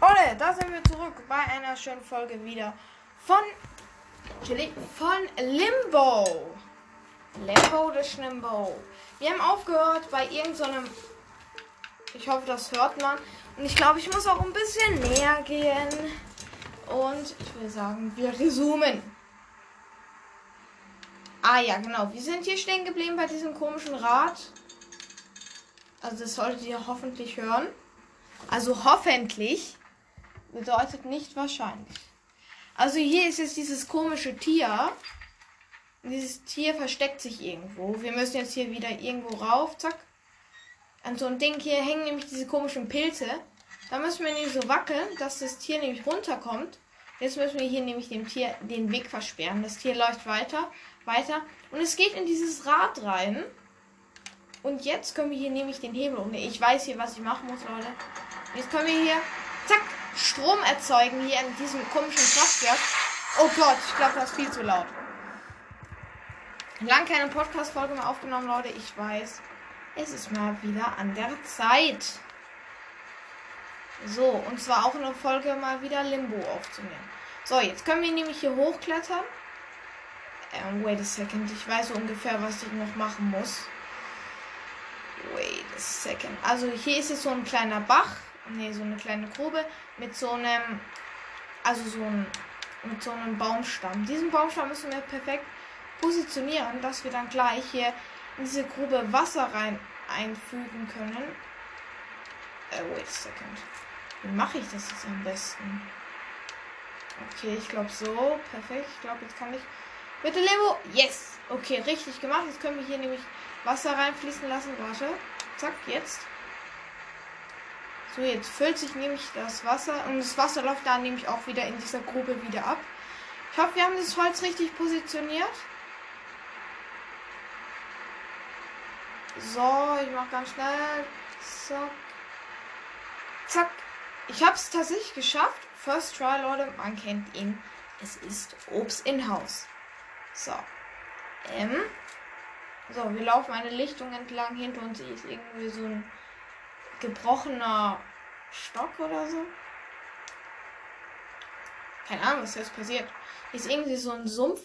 Ole, da sind wir zurück bei einer schönen Folge wieder von von Limbo. Limbo the Schlimbo. Wir haben aufgehört bei irgendeinem. So ich hoffe, das hört man. Und ich glaube, ich muss auch ein bisschen näher gehen. Und ich will sagen, wir resumen. Ah ja, genau. Wir sind hier stehen geblieben bei diesem komischen Rad. Also das solltet ihr hoffentlich hören. Also hoffentlich bedeutet nicht wahrscheinlich. Also hier ist jetzt dieses komische Tier. Dieses Tier versteckt sich irgendwo. Wir müssen jetzt hier wieder irgendwo rauf. Zack. An so ein Ding hier hängen nämlich diese komischen Pilze. Da müssen wir nämlich so wackeln, dass das Tier nämlich runterkommt. Jetzt müssen wir hier nämlich dem Tier den Weg versperren. Das Tier läuft weiter, weiter. Und es geht in dieses Rad rein. Und jetzt können wir hier nämlich den Hebel umlegen. Ich weiß hier, was ich machen muss, Leute. Jetzt können wir hier, zack, Strom erzeugen hier in diesem komischen Kraftwerk. Oh Gott, ich glaube, das ist viel zu laut. Lang keine Podcast-Folge mehr aufgenommen, Leute. Ich weiß. Es ist mal wieder an der Zeit. So, und zwar auch eine Folge mal wieder Limbo aufzunehmen. So, jetzt können wir nämlich hier hochklettern. Ähm, wait a second. Ich weiß so ungefähr, was ich noch machen muss. Wait a second. Also hier ist jetzt so ein kleiner Bach. Ne, so eine kleine Grube mit so einem. Also so ein. Mit so einem Baumstamm. Diesen Baumstamm müssen wir perfekt positionieren, dass wir dann gleich hier in diese Grube Wasser rein einfügen können. Äh, wait a second. Wie mache ich das jetzt am besten? Okay, ich glaube so. Perfekt. Ich glaube, jetzt kann ich. Bitte, Lebo. Yes. Okay, richtig gemacht. Jetzt können wir hier nämlich Wasser reinfließen lassen. Warte. Zack, jetzt. So, jetzt füllt sich nämlich das Wasser. Und das Wasser läuft dann nämlich auch wieder in dieser Grube wieder ab. Ich hoffe, wir haben das Holz richtig positioniert. So, ich mach ganz schnell. Zack. Zack. Ich habe es tatsächlich geschafft. First try, Leute. Man kennt ihn. Es ist Obst in Haus. So. Ähm. So, wir laufen eine Lichtung entlang. Hinter uns ist irgendwie so ein gebrochener Stock oder so. Keine Ahnung, was jetzt passiert. Hier ist irgendwie so ein Sumpf.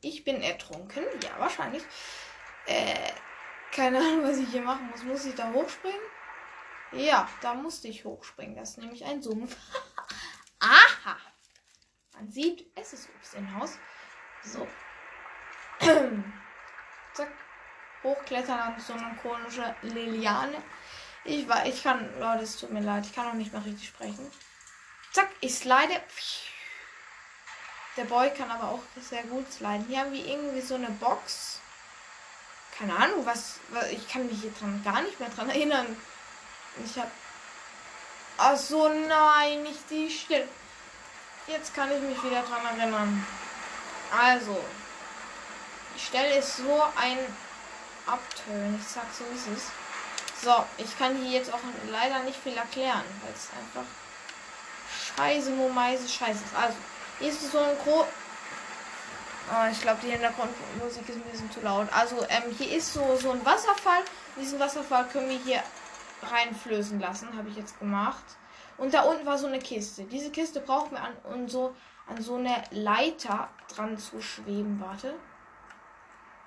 Ich bin ertrunken. Ja, wahrscheinlich. Äh, keine Ahnung, was ich hier machen muss. Muss ich da hochspringen? Ja, da musste ich hochspringen. Das ist nämlich ein Sumpf. Aha! Man sieht, es ist Obst im Haus. So. Zack. Hochklettern an so eine komische Liliane. Ich war, ich kann, Leute, es tut mir leid, ich kann noch nicht mal richtig sprechen. Zack, ich slide. Der Boy kann aber auch sehr gut sliden. Hier haben wir irgendwie so eine Box. Keine Ahnung, was, was ich kann mich hier dran gar nicht mehr dran erinnern. Ich habe Ach so, nein, nicht die Stille. Jetzt kann ich mich wieder dran erinnern. Also, die Stelle ist so ein Abtönen. Ich sag so ist es. So, ich kann hier jetzt auch leider nicht viel erklären, weil es einfach scheiße, Momeise, scheiße ist. Also, hier ist so ein Gro. Oh, ich glaube, die Hintergrundmusik ist ein bisschen zu laut. Also, ähm, hier ist so, so ein Wasserfall. Diesen Wasserfall können wir hier reinflößen lassen, habe ich jetzt gemacht. Und da unten war so eine Kiste. Diese Kiste brauchen wir an, um so, an so eine Leiter dran zu schweben. Warte.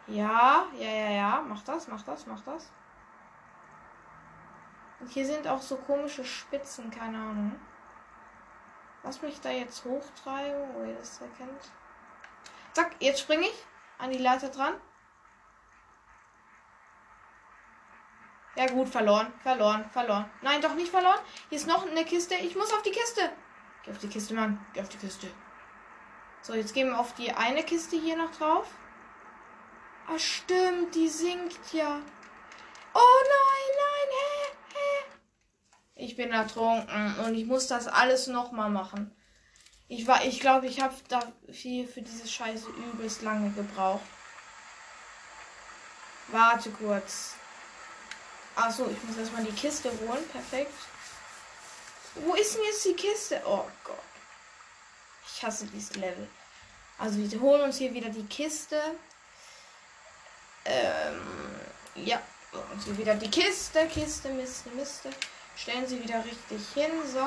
Ja, ja, ja, ja. Mach das, mach das, mach das. Und hier sind auch so komische Spitzen, keine Ahnung. Lass mich da jetzt hochtreiben. Wait a second. Zack, jetzt springe ich an die Leiter dran. Ja gut, verloren, verloren, verloren. Nein, doch nicht verloren. Hier ist noch eine Kiste. Ich muss auf die Kiste. Geh auf die Kiste, Mann. Geh auf die Kiste. So, jetzt gehen wir auf die eine Kiste hier noch drauf. Ah, stimmt, die sinkt ja. Oh nein, nein, hä, hä. Ich bin ertrunken und ich muss das alles nochmal machen. Ich war, ich glaube, ich habe da viel für diese Scheiße übelst lange gebraucht. Warte kurz. Achso, ich muss erstmal die Kiste holen. Perfekt. Wo ist denn jetzt die Kiste? Oh Gott. Ich hasse dieses Level. Also wir holen uns hier wieder die Kiste. Ähm, ja. Und hier wieder die Kiste, Kiste, Miste, Miste. Stellen sie wieder richtig hin. So.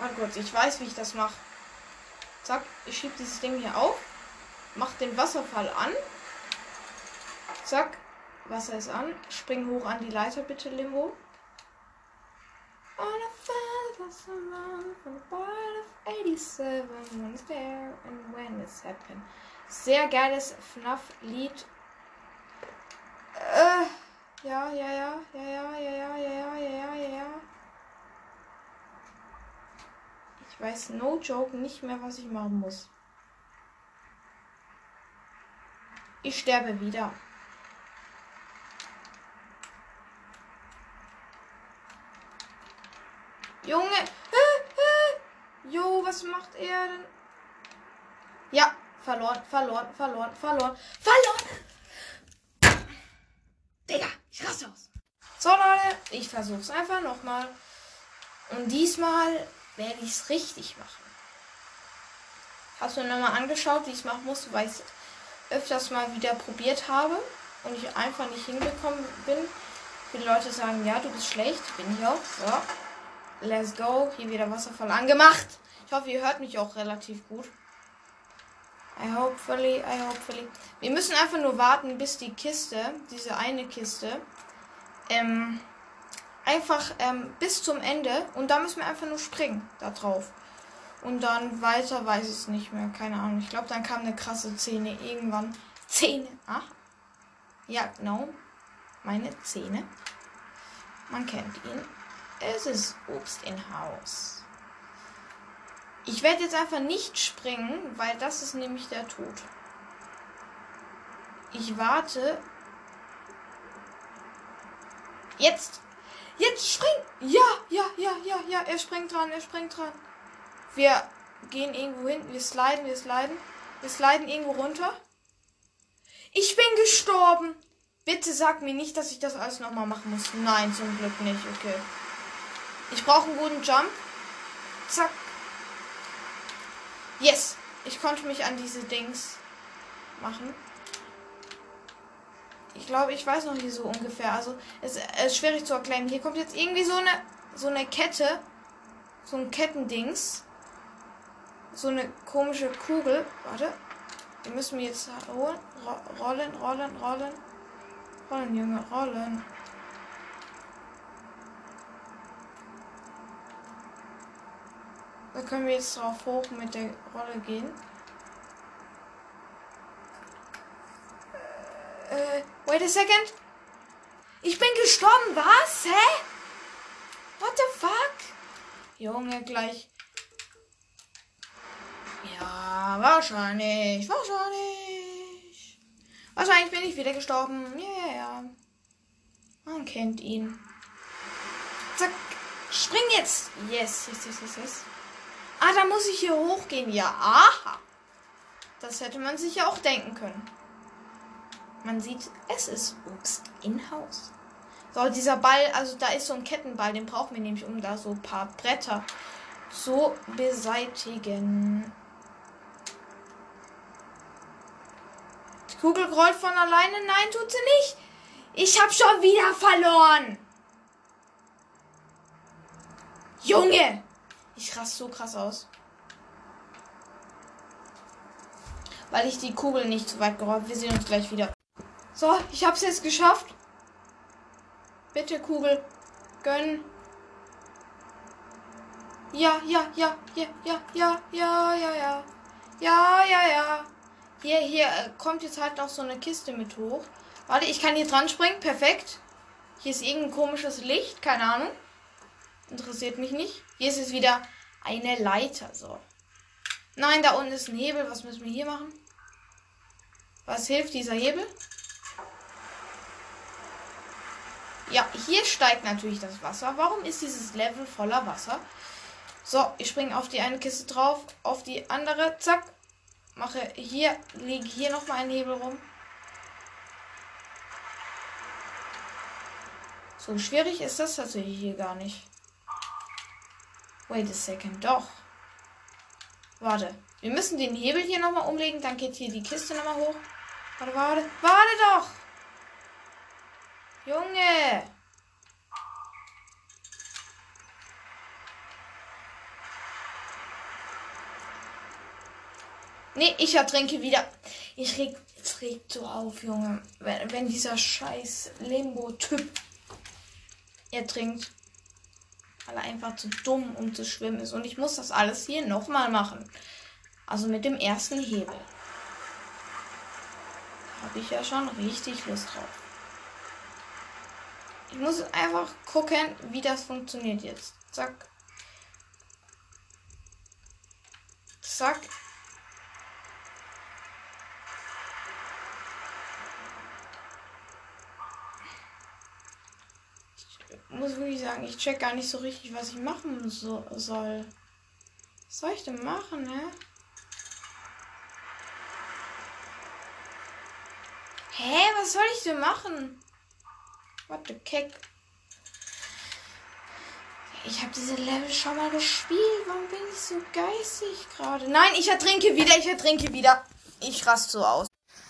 Oh Gott, ich weiß, wie ich das mache. Zack, ich schiebe dieses Ding hier auf. Mach den Wasserfall an. Zack, Wasser ist an. Spring hoch an die Leiter, bitte, Limbo. On a was around from the part of 87 when it's there and when it's happened. Sehr geiles FNAF-Lied. Äh, ja, ja, ja, ja, ja, ja, ja, ja, ja, ja, ja, ja. Ich weiß, no joke, nicht mehr, was ich machen muss. Ich sterbe wieder. Junge. Jo, was macht er denn? Ja, verloren, verloren, verloren, verloren, verloren. Digga, ich raste aus. So, Leute, ich versuch's einfach nochmal. Und diesmal werde ich es richtig machen. Hast du mir nochmal angeschaut, wie ich es machen muss, weil ich es öfters mal wieder probiert habe und ich einfach nicht hingekommen bin. Viele Leute sagen, ja, du bist schlecht. Bin ich auch. So. Let's go. Hier wieder Wasserfall angemacht. Ich hoffe, ihr hört mich auch relativ gut. I hopefully, I hopefully. Wir müssen einfach nur warten, bis die Kiste, diese eine Kiste, ähm, einfach ähm, bis zum Ende und da müssen wir einfach nur springen da drauf. Und dann weiter weiß ich es nicht mehr. Keine Ahnung. Ich glaube, dann kam eine krasse Szene irgendwann. Zähne. Ach. Ja, genau. Meine Zähne. Man kennt ihn. Es ist Obst in Haus. Ich werde jetzt einfach nicht springen, weil das ist nämlich der Tod. Ich warte. Jetzt. Jetzt spring. Ja, ja, ja, ja, ja. Er springt dran, er springt dran. Wir gehen irgendwo hin. Wir sliden, wir sliden. Wir sliden irgendwo runter. Ich bin gestorben. Bitte sag mir nicht, dass ich das alles nochmal machen muss. Nein, zum Glück nicht. Okay. Ich brauche einen guten Jump. Zack. Yes. Ich konnte mich an diese Dings machen. Ich glaube, ich weiß noch nicht so ungefähr. Also, es ist schwierig zu erklären. Hier kommt jetzt irgendwie so eine, so eine Kette. So ein Kettendings. So eine komische Kugel. Warte. Die müssen wir jetzt holen. Rollen, rollen, rollen. Rollen, Junge, rollen. Da können wir jetzt drauf hoch mit der Rolle gehen. Äh, wait a second. Ich bin gestorben, was? Hä? What the fuck? Junge, gleich. Ja, wahrscheinlich. Wahrscheinlich. Wahrscheinlich bin ich wieder gestorben. Ja, ja, ja. Man kennt ihn. Zack. Spring jetzt. Yes, yes, yes, yes, yes. Ah, da muss ich hier hochgehen. Ja, aha. Das hätte man sich ja auch denken können. Man sieht, es ist Obst in Haus. So, dieser Ball, also da ist so ein Kettenball, den brauchen wir nämlich, um da so ein paar Bretter zu beseitigen. Die Kugel rollt von alleine. Nein, tut sie nicht. Ich habe schon wieder verloren. Junge! Ich raste so krass aus. Weil ich die Kugel nicht zu weit gerollt. Wir sehen uns gleich wieder. So, ich hab's jetzt geschafft. Bitte, Kugel. Gönn. Ja, ja, ja, ja, ja, ja, ja, ja, ja. Ja, ja, ja. Hier, hier äh, kommt jetzt halt noch so eine Kiste mit hoch. Warte, ich kann hier dran springen. Perfekt. Hier ist irgendein komisches Licht. Keine Ahnung. Interessiert mich nicht. Hier ist es wieder eine Leiter. So. Nein, da unten ist ein Hebel. Was müssen wir hier machen? Was hilft dieser Hebel? Ja, hier steigt natürlich das Wasser. Warum ist dieses Level voller Wasser? So, ich springe auf die eine Kiste drauf, auf die andere, zack. Mache hier, lege hier nochmal einen Hebel rum. So schwierig ist das tatsächlich hier gar nicht. Wait a second, doch. Warte. Wir müssen den Hebel hier nochmal umlegen, dann geht hier die Kiste nochmal hoch. Warte, warte, warte doch! Junge! Nee, ich ertrinke wieder. Ich reg, es regt so auf, Junge. Wenn, wenn dieser scheiß Limbo-Typ ertrinkt. Weil er einfach zu dumm, um zu schwimmen ist. Und ich muss das alles hier nochmal machen. Also mit dem ersten Hebel. Habe ich ja schon richtig Lust drauf. Ich muss einfach gucken, wie das funktioniert jetzt. Zack. Zack. Muss wirklich sagen, ich check gar nicht so richtig, was ich machen so soll. Was soll ich denn machen, ne? Hä, was soll ich denn machen? What the kick? Ich habe diese Level schon mal gespielt. Warum bin ich so geistig gerade? Nein, ich ertrinke wieder, ich ertrinke wieder. Ich raste so aus.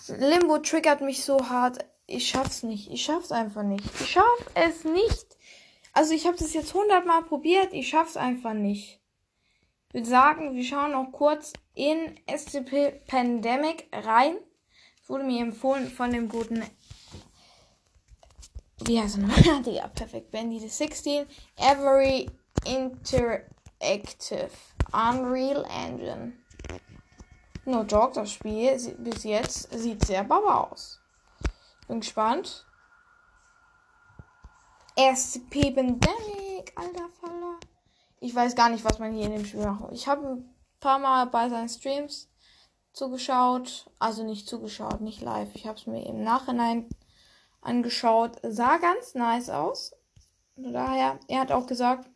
Limbo triggert mich so hart. Ich schaff's nicht. Ich schaff's einfach nicht. Ich schaff es nicht. Also ich habe das jetzt hundertmal probiert. Ich schaff's einfach nicht. Ich würde sagen, wir schauen noch kurz in SCP Pandemic rein. Es wurde mir empfohlen von dem guten wie heißt er nochmal? Digga, perfekt. Bendy 16. Every Interactive Unreal Engine. No Dog, das Spiel bis jetzt sieht sehr baba aus. Bin gespannt. SCP Pandemic, alter Faller. Ich weiß gar nicht, was man hier in dem Spiel macht. Ich habe ein paar Mal bei seinen Streams zugeschaut. Also nicht zugeschaut, nicht live. Ich habe es mir im Nachhinein angeschaut. Sah ganz nice aus. Von daher, er hat auch gesagt,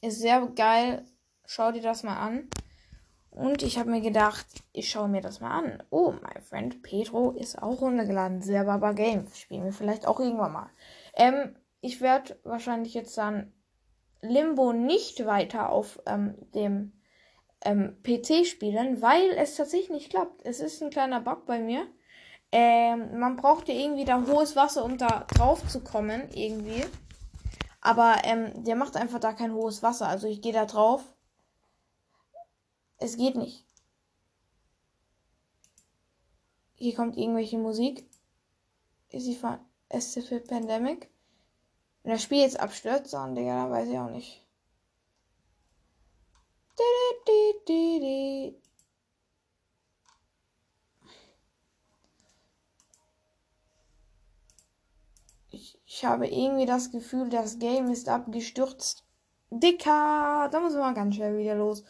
ist sehr geil. Schau dir das mal an. Und ich habe mir gedacht, ich schaue mir das mal an. Oh, mein Freund Pedro ist auch runtergeladen. Sehr Baba Game. Spielen wir vielleicht auch irgendwann mal. Ähm, ich werde wahrscheinlich jetzt dann Limbo nicht weiter auf ähm, dem ähm, PC spielen, weil es tatsächlich nicht klappt. Es ist ein kleiner Bug bei mir. Ähm, man braucht ja irgendwie da hohes Wasser, um da drauf zu kommen, irgendwie. Aber ähm, der macht einfach da kein hohes Wasser. Also ich gehe da drauf. Es geht nicht. Hier kommt irgendwelche Musik. Ist sie von SCP Pandemic? Wenn das Spiel jetzt abstürzt, dann, Digga, dann weiß ich auch nicht. Ich, ich habe irgendwie das Gefühl, das Game ist abgestürzt. Dicker, da muss man ganz schnell wieder los.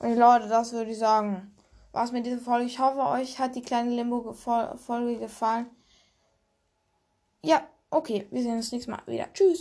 Und Leute, das würde ich sagen. Was mit dieser Folge. Ich hoffe, euch hat die kleine Limbo-Folge gefallen. Ja, okay, wir sehen uns nächstes Mal wieder. Tschüss.